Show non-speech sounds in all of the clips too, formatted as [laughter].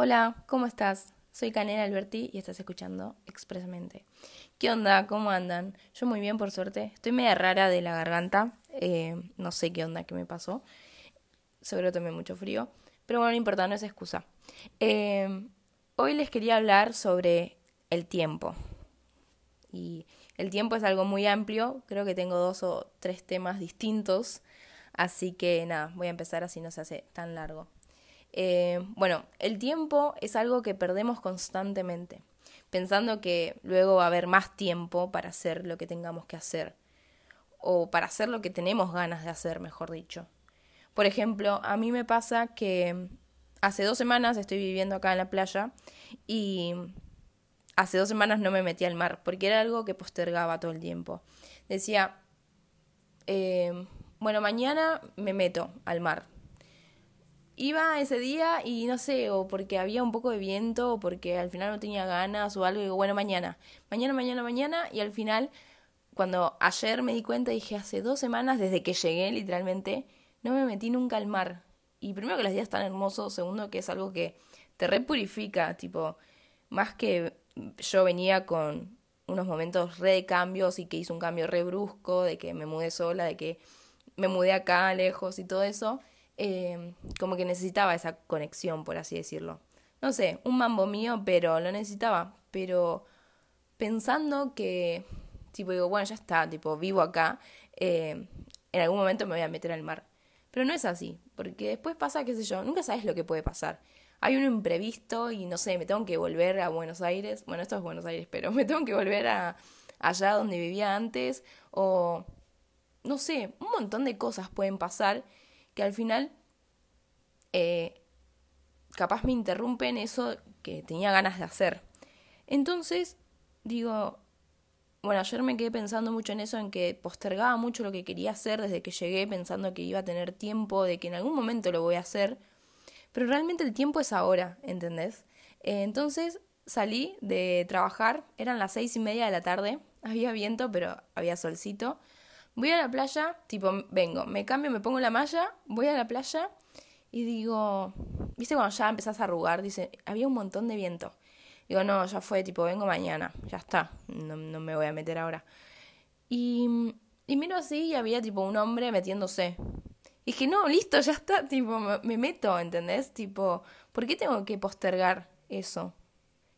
Hola, ¿cómo estás? Soy Canela Alberti y estás escuchando Expresamente. ¿Qué onda? ¿Cómo andan? Yo muy bien, por suerte. Estoy media rara de la garganta. Eh, no sé qué onda que me pasó. Seguro tomé mucho frío. Pero bueno, no importa, no es excusa. Eh, hoy les quería hablar sobre el tiempo. Y el tiempo es algo muy amplio. Creo que tengo dos o tres temas distintos. Así que nada, voy a empezar así no se hace tan largo. Eh, bueno, el tiempo es algo que perdemos constantemente, pensando que luego va a haber más tiempo para hacer lo que tengamos que hacer, o para hacer lo que tenemos ganas de hacer, mejor dicho. Por ejemplo, a mí me pasa que hace dos semanas estoy viviendo acá en la playa y hace dos semanas no me metí al mar, porque era algo que postergaba todo el tiempo. Decía, eh, bueno, mañana me meto al mar, iba ese día y no sé, o porque había un poco de viento, o porque al final no tenía ganas o algo, y digo, bueno, mañana, mañana, mañana, mañana, y al final, cuando ayer me di cuenta, dije, hace dos semanas, desde que llegué literalmente, no me metí nunca al mar. Y primero que los días están hermosos, segundo que es algo que te repurifica, tipo, más que yo venía con unos momentos re de cambios y que hice un cambio re brusco, de que me mudé sola, de que me mudé acá lejos y todo eso, Em, como que necesitaba esa conexión, por así decirlo. No sé, un mambo mío, pero lo necesitaba. Pero pensando que, tipo, digo, bueno, ya está, tipo, vivo acá, em, en algún momento me voy a meter al mar. Pero no es así, porque después pasa, qué sé yo, nunca sabes lo que puede pasar. Hay un imprevisto y no sé, me tengo que volver a Buenos Aires. Bueno, esto es Buenos Aires, [laughs] pero me tengo que volver a allá donde vivía antes. O no sé, un montón de cosas pueden pasar que al final eh, capaz me interrumpen eso que tenía ganas de hacer. Entonces, digo, bueno, ayer me quedé pensando mucho en eso, en que postergaba mucho lo que quería hacer desde que llegué, pensando que iba a tener tiempo, de que en algún momento lo voy a hacer, pero realmente el tiempo es ahora, ¿entendés? Eh, entonces salí de trabajar, eran las seis y media de la tarde, había viento, pero había solcito, Voy a la playa, tipo, vengo, me cambio, me pongo la malla, voy a la playa y digo, ¿viste cuando ya empezás a arrugar? Dice, había un montón de viento. Digo, no, ya fue, tipo, vengo mañana, ya está, no, no me voy a meter ahora. Y, y miro así y había tipo un hombre metiéndose. Y dije, no, listo, ya está, tipo, me, me meto, ¿entendés? Tipo, ¿por qué tengo que postergar eso?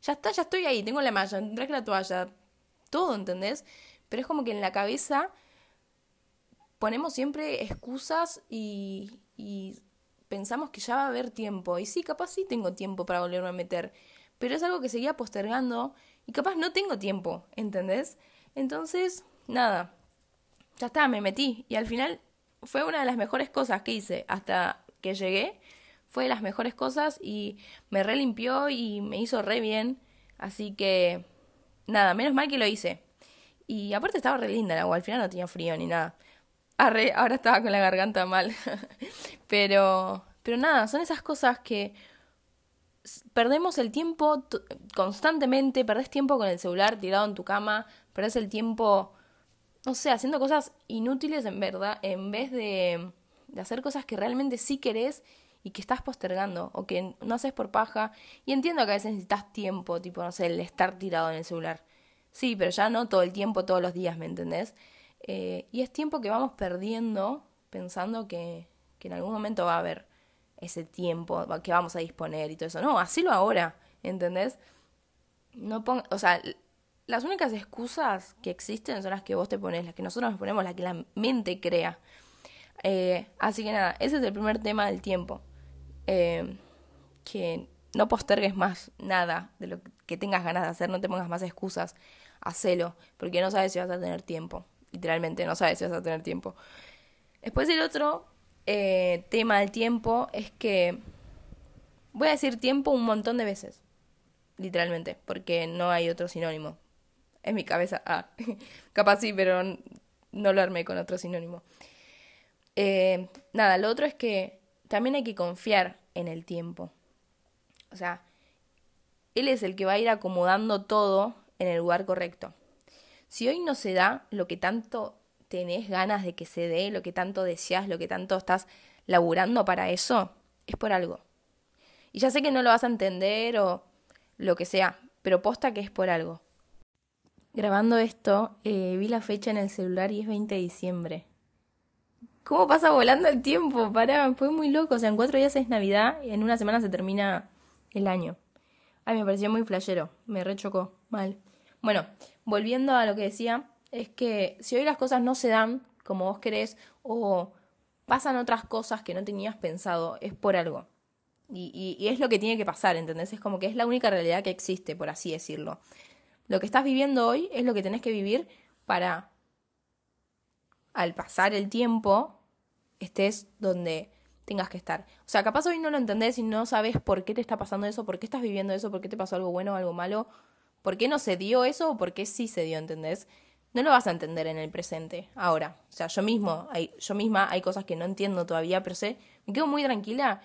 Ya está, ya estoy ahí, tengo la malla, traje la toalla, todo, ¿entendés? Pero es como que en la cabeza ponemos siempre excusas y, y pensamos que ya va a haber tiempo. Y sí, capaz sí tengo tiempo para volverme a meter. Pero es algo que seguía postergando y capaz no tengo tiempo, ¿entendés? Entonces, nada, ya está, me metí. Y al final fue una de las mejores cosas que hice hasta que llegué. Fue de las mejores cosas y me relimpió y me hizo re bien. Así que, nada, menos mal que lo hice. Y aparte estaba re linda el agua, al final no tenía frío ni nada ahora estaba con la garganta mal. [laughs] pero, pero nada, son esas cosas que perdemos el tiempo constantemente, perdés tiempo con el celular tirado en tu cama, perdés el tiempo, no sé, haciendo cosas inútiles en verdad, en vez de, de hacer cosas que realmente sí querés y que estás postergando o que no haces por paja. Y entiendo que a veces necesitas tiempo, tipo, no sé, el estar tirado en el celular. Sí, pero ya no todo el tiempo, todos los días, ¿me entendés? Eh, y es tiempo que vamos perdiendo pensando que, que en algún momento va a haber ese tiempo que vamos a disponer y todo eso. No, hacelo ahora, ¿entendés? No ponga, o sea, las únicas excusas que existen son las que vos te pones, las que nosotros nos ponemos, las que la mente crea. Eh, así que nada, ese es el primer tema del tiempo. Eh, que no postergues más nada de lo que tengas ganas de hacer, no te pongas más excusas, hacelo, porque no sabes si vas a tener tiempo literalmente, no sabes si vas a tener tiempo. Después el otro eh, tema del tiempo es que voy a decir tiempo un montón de veces, literalmente, porque no hay otro sinónimo. En mi cabeza, ah, [laughs] capaz sí, pero no lo armé con otro sinónimo. Eh, nada, lo otro es que también hay que confiar en el tiempo. O sea, él es el que va a ir acomodando todo en el lugar correcto. Si hoy no se da lo que tanto tenés ganas de que se dé, lo que tanto deseas, lo que tanto estás laburando para eso, es por algo. Y ya sé que no lo vas a entender o lo que sea, pero posta que es por algo. Grabando esto, eh, vi la fecha en el celular y es 20 de diciembre. ¿Cómo pasa volando el tiempo? Pará, fue muy loco. O sea, en cuatro días es Navidad y en una semana se termina el año. Ay, me pareció muy flashero. Me rechocó. Mal. Bueno, volviendo a lo que decía, es que si hoy las cosas no se dan como vos querés o pasan otras cosas que no tenías pensado, es por algo. Y, y, es lo que tiene que pasar, ¿entendés? Es como que es la única realidad que existe, por así decirlo. Lo que estás viviendo hoy es lo que tenés que vivir para, al pasar el tiempo, estés donde tengas que estar. O sea, capaz hoy no lo entendés y no sabes por qué te está pasando eso, por qué estás viviendo eso, por qué te pasó algo bueno o algo malo, por qué no se dio eso o por qué sí se dio, ¿entendés? No lo vas a entender en el presente, ahora. O sea, yo mismo, yo misma hay cosas que no entiendo todavía, pero sé, me quedo muy tranquila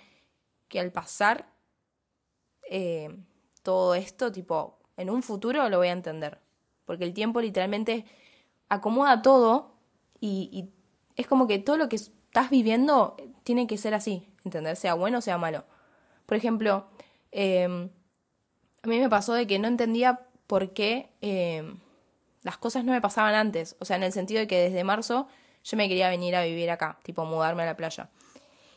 que al pasar eh, todo esto, tipo, en un futuro lo voy a entender. Porque el tiempo literalmente acomoda todo y, es como que todo lo que estás viviendo tiene que ser así, ¿entender? Sea bueno o sea malo. Por ejemplo, em, a mí me pasó de que no entendía por qué em, las cosas no me pasaban antes. O sea, en el sentido de que desde marzo yo me quería venir a vivir acá, tipo mudarme a la playa.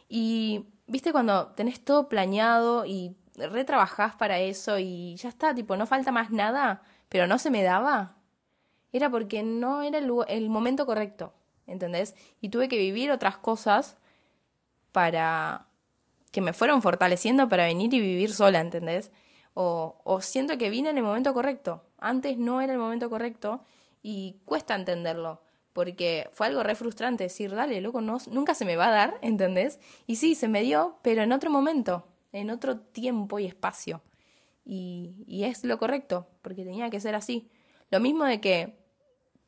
Y viste cuando tenés todo planeado y retrabajás para eso y ya está, tipo, no falta más nada, pero no se me daba. Era porque no era el, el momento correcto, ¿entendés? Y tuve que vivir otras cosas para que me fueron fortaleciendo para venir y vivir sola, ¿entendés? O, siento que vine en el momento correcto. Antes no era el momento correcto y cuesta entenderlo porque fue algo re frustrante decir, dale, loco, no, nunca se me va a dar, [laughs] ¿entendés? Y sí, se me dio, pero en otro momento, en otro tiempo y espacio. Y, y es lo correcto, porque tenía que ser así. Lo mismo de que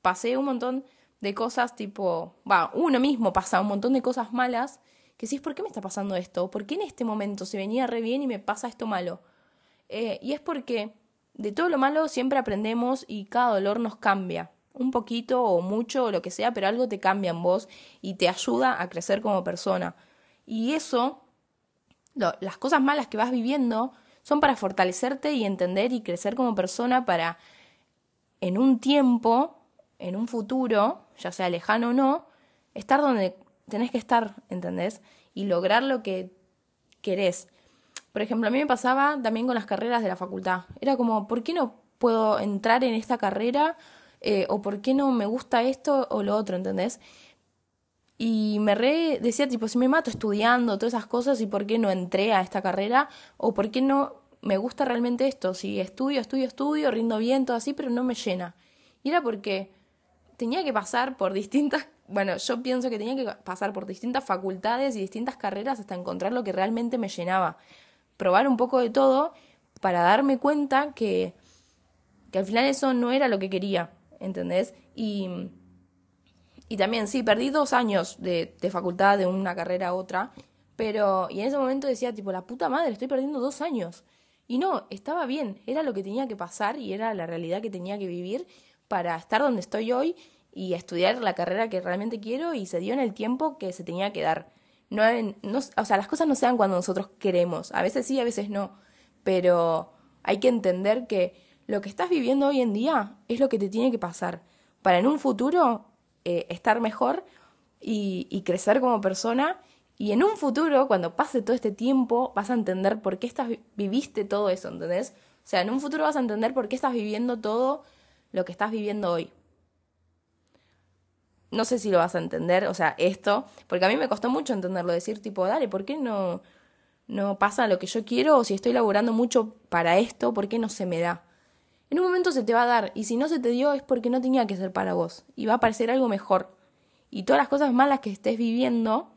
pasé un montón de cosas tipo, va, uno mismo pasa un montón de cosas malas, que sí, ¿por qué me está pasando esto? ¿Por qué en este momento se venía re bien y me pasa esto malo? Eh, y es porque de todo lo malo siempre aprendemos y cada dolor nos cambia un poquito o mucho o lo que sea, pero algo te cambia en vos y te ayuda a crecer como persona. Y eso, las cosas malas que vas viviendo, son para fortalecerte y entender y crecer como persona para en un tiempo, en un futuro, ya sea lejano o no, estar donde tenés que estar, ¿entendés? Y lograr lo que querés. Por ejemplo, a mí me pasaba también con las carreras de la facultad. Era como, ¿por qué no puedo entrar en esta carrera eh, o por qué no me gusta esto o lo otro, ¿entendés? Y me re decía, tipo, si me mato estudiando, todas esas cosas, ¿y por qué no entré a esta carrera? ¿O por qué no me gusta realmente esto? Si estudio, estudio, estudio, rindo bien, todo así, pero no me llena. Y era porque tenía que pasar por distintas, bueno, yo pienso que tenía que pasar por distintas facultades y distintas carreras hasta encontrar lo que realmente me llenaba. Probar un poco de todo para darme cuenta que, que al final eso no era lo que quería. ¿entendés? Y, y también, sí, perdí dos años de, de facultad de una carrera a otra, pero, y en ese momento decía, tipo, la puta madre, estoy perdiendo dos años. Y no, estaba bien, era lo que tenía que pasar y era la realidad que tenía que vivir para estar donde estoy hoy y estudiar la carrera que realmente quiero y se dio en el tiempo que se tenía que dar. No, o sea, las cosas no se dan cuando nosotros queremos. A veces sí, a veces no. Pero hay que entender que lo que estás viviendo hoy en día es lo que te tiene que pasar para en un futuro eh, estar mejor y, crecer como persona. Y en un futuro, cuando pase todo este tiempo, vas a entender por qué estás, viviste todo eso, ¿entendés? O sea, en un futuro vas a entender por qué estás viviendo todo lo que estás viviendo hoy. No sé si lo vas a entender, o sea, esto, porque a mí me costó mucho entenderlo, decir tipo, dale, ¿por qué no, no pasa lo que yo quiero? O si estoy laburando mucho para esto, ¿por qué no se me da? En un momento se te va a dar y si no se te dio es porque no tenía que ser para vos y va a aparecer algo mejor. Y todas las cosas malas que estés viviendo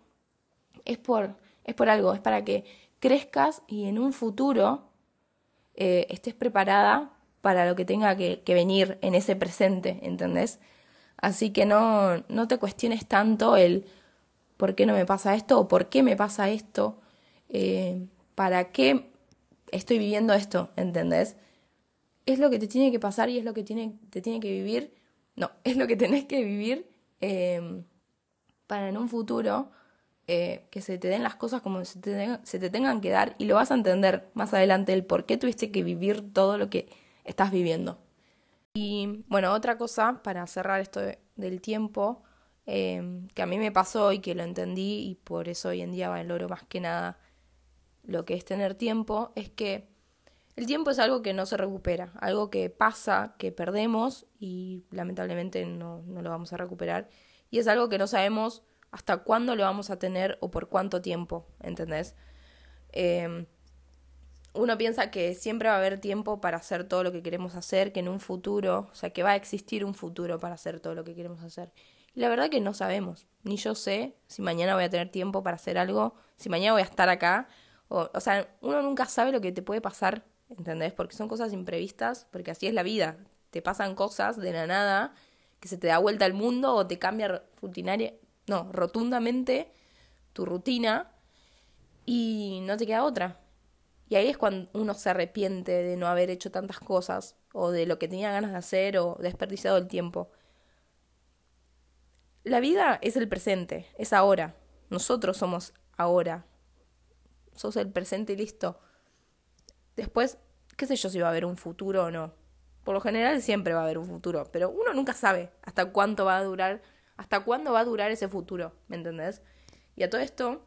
es por, es por algo, es para que crezcas y en un futuro eh, estés preparada para lo que tenga que, venir en ese presente, ¿entendés? Así que no, no te cuestiones tanto el por qué no me pasa esto o por qué me pasa esto, eh, para qué estoy viviendo esto, ¿entendés? es lo que te tiene que pasar y es lo que tiene, te tiene que vivir. No, [laughs] es lo que tenés que vivir em, para en un futuro eh, que se te den las cosas como se te, se te tengan que dar y lo vas a entender más adelante el por qué tuviste que vivir todo lo que estás viviendo. Y bueno, otra cosa para cerrar esto del tiempo, eh, que a mí me pasó y que lo entendí y por eso hoy en día valoro más que nada lo que es tener tiempo, es que el tiempo es algo que no se recupera, algo que pasa, que perdemos y lamentablemente no, no lo vamos a recuperar. Y es algo que no sabemos hasta cuándo lo vamos a tener o por cuánto tiempo, ¿entendés? Em, uno piensa que siempre va a haber tiempo para hacer todo lo que queremos hacer, que en un futuro, o sea, que va a existir un futuro para hacer todo lo que queremos hacer. Y la verdad que no sabemos, ni yo sé si mañana voy a tener tiempo para hacer algo, si mañana voy a estar acá, o, o sea, uno nunca sabe lo que te puede pasar, ¿entendés? Porque son cosas imprevistas, porque así es la vida, te pasan cosas de la nada, que se te da vuelta al mundo o te cambia rutinaria, no, rotundamente tu rutina y no te queda otra. Y ahí es cuando uno se arrepiente de no haber hecho tantas cosas o de lo que tenía ganas de hacer o desperdiciado el tiempo. La vida es el presente, es ahora. Nosotros somos ahora. Sos el presente y listo. Después, qué sé yo si va a haber un futuro o no. Por lo general siempre va a haber un futuro, pero uno nunca sabe hasta cuánto va a durar ¿Hasta cuándo va a durar ese futuro? ¿Me entendés? Y a todo esto,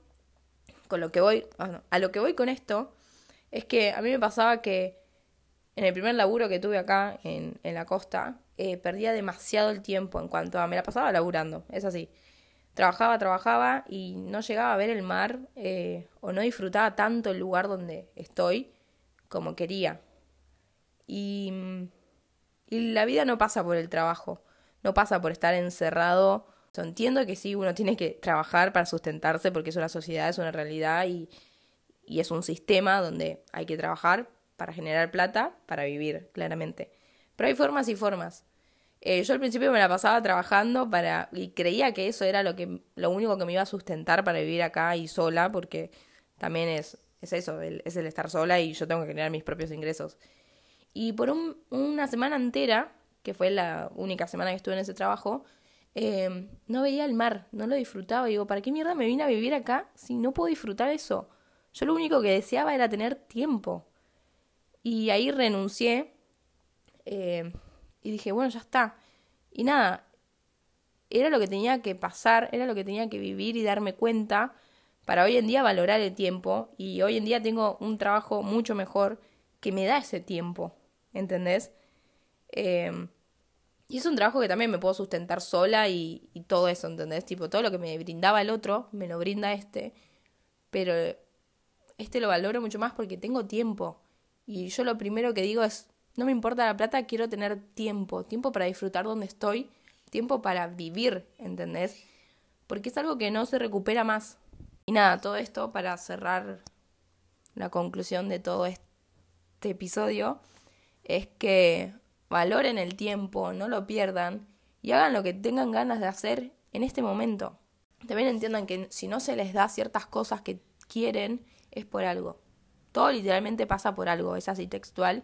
con lo que voy, ah, a lo que voy con esto, es que a mí me pasaba que en el primer laburo que tuve acá en, en la costa, eh, perdía demasiado el tiempo en cuanto a me la pasaba laburando, es así. Trabajaba, trabajaba y no llegaba a ver el mar eh, o no disfrutaba tanto el lugar donde estoy como quería. Y, y la vida no pasa por el trabajo no pasa por estar encerrado. entiendo que sí, uno tiene que trabajar para sustentarse porque es una sociedad, es una realidad y, y es un sistema donde hay que trabajar para generar plata, para vivir, claramente. Pero hay formas y formas. Eh, yo al principio me la pasaba trabajando para y creía que eso era lo que lo único que me iba a sustentar para vivir acá y sola, porque también es, es eso, es el estar sola y yo tengo que generar mis propios ingresos. Y por un, una semana entera que fue la única semana que estuve en ese trabajo, eh, no veía el mar, no lo disfrutaba. Y digo, ¿para qué mierda me vine a vivir acá si no puedo disfrutar eso? Yo lo único que deseaba era tener tiempo. Y ahí renuncié eh, y dije, bueno, ya está. Y nada, era lo que tenía que pasar, era lo que tenía que vivir y darme cuenta para hoy en día valorar el tiempo. Y hoy en día tengo un trabajo mucho mejor que me da ese tiempo, ¿entendés? Eh, y es un trabajo que también me puedo sustentar sola y, y todo eso, ¿entendés? Tipo, todo lo que me brindaba el otro, me lo brinda este. Pero este lo valoro mucho más porque tengo tiempo. Y yo lo primero que digo es, no me importa la plata, quiero tener tiempo. Tiempo para disfrutar donde estoy, tiempo para vivir, ¿entendés? Porque es algo que no se recupera más. Y nada, todo esto para cerrar la conclusión de todo este episodio es que valoren el tiempo, no lo pierdan y hagan lo que tengan ganas de hacer en este momento. También entiendan que si no se les da ciertas cosas que quieren, es por algo. Todo literalmente pasa por algo, es así textual.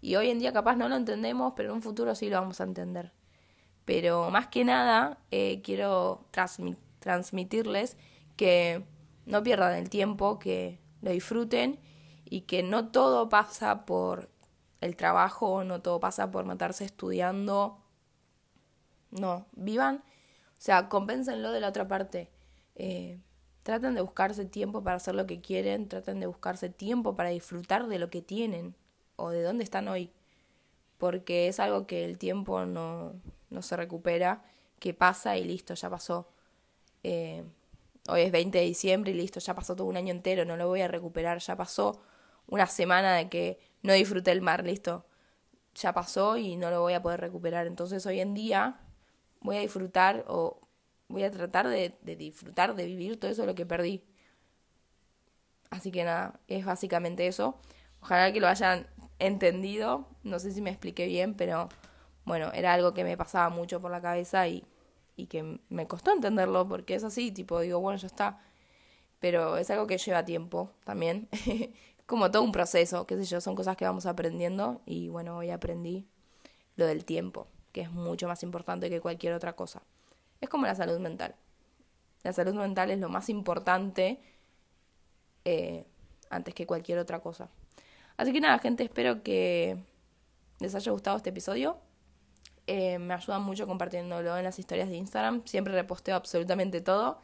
Y hoy en día capaz no lo entendemos, pero en un futuro sí lo vamos a entender. Pero más que nada, eh, quiero transmitirles que no pierdan el tiempo, que lo disfruten y que no todo pasa por el trabajo, no todo pasa por matarse estudiando. No, vivan, o sea, compénsenlo de la otra parte. Eh, traten de buscarse tiempo para hacer lo que quieren, traten de buscarse tiempo para disfrutar de lo que tienen o de dónde están hoy. Porque es algo que el tiempo no, no se recupera, que pasa y listo, ya pasó. Eh, hoy es 20 de diciembre y listo, ya pasó todo un año entero, no lo voy a recuperar, ya pasó una semana de que no disfruté el mar, listo. Ya pasó y no lo voy a poder recuperar. Entonces hoy en día voy a disfrutar o voy a tratar de, disfrutar, de vivir todo eso lo que perdí. Así que nada, es básicamente eso. Ojalá que lo hayan entendido. No sé si me expliqué bien, pero bueno, era algo que me pasaba mucho por la cabeza y, y que me costó entenderlo porque es así, tipo, digo, bueno, ya está. Pero es algo que lleva tiempo también. [laughs] como todo un proceso, qué sé yo, son cosas que vamos aprendiendo y bueno, hoy aprendí lo del tiempo, que es mucho más importante que cualquier otra cosa. Es como la salud mental. La salud mental es lo más importante eh, antes que cualquier otra cosa. Así que nada, gente, espero que les haya gustado este episodio. Eh, me ayudan mucho compartiéndolo en las historias de Instagram. Siempre reposteo absolutamente todo.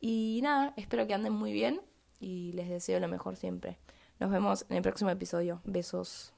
Y nada, espero que anden muy bien y les deseo lo mejor siempre. Nos vemos en el próximo episodio. Besos.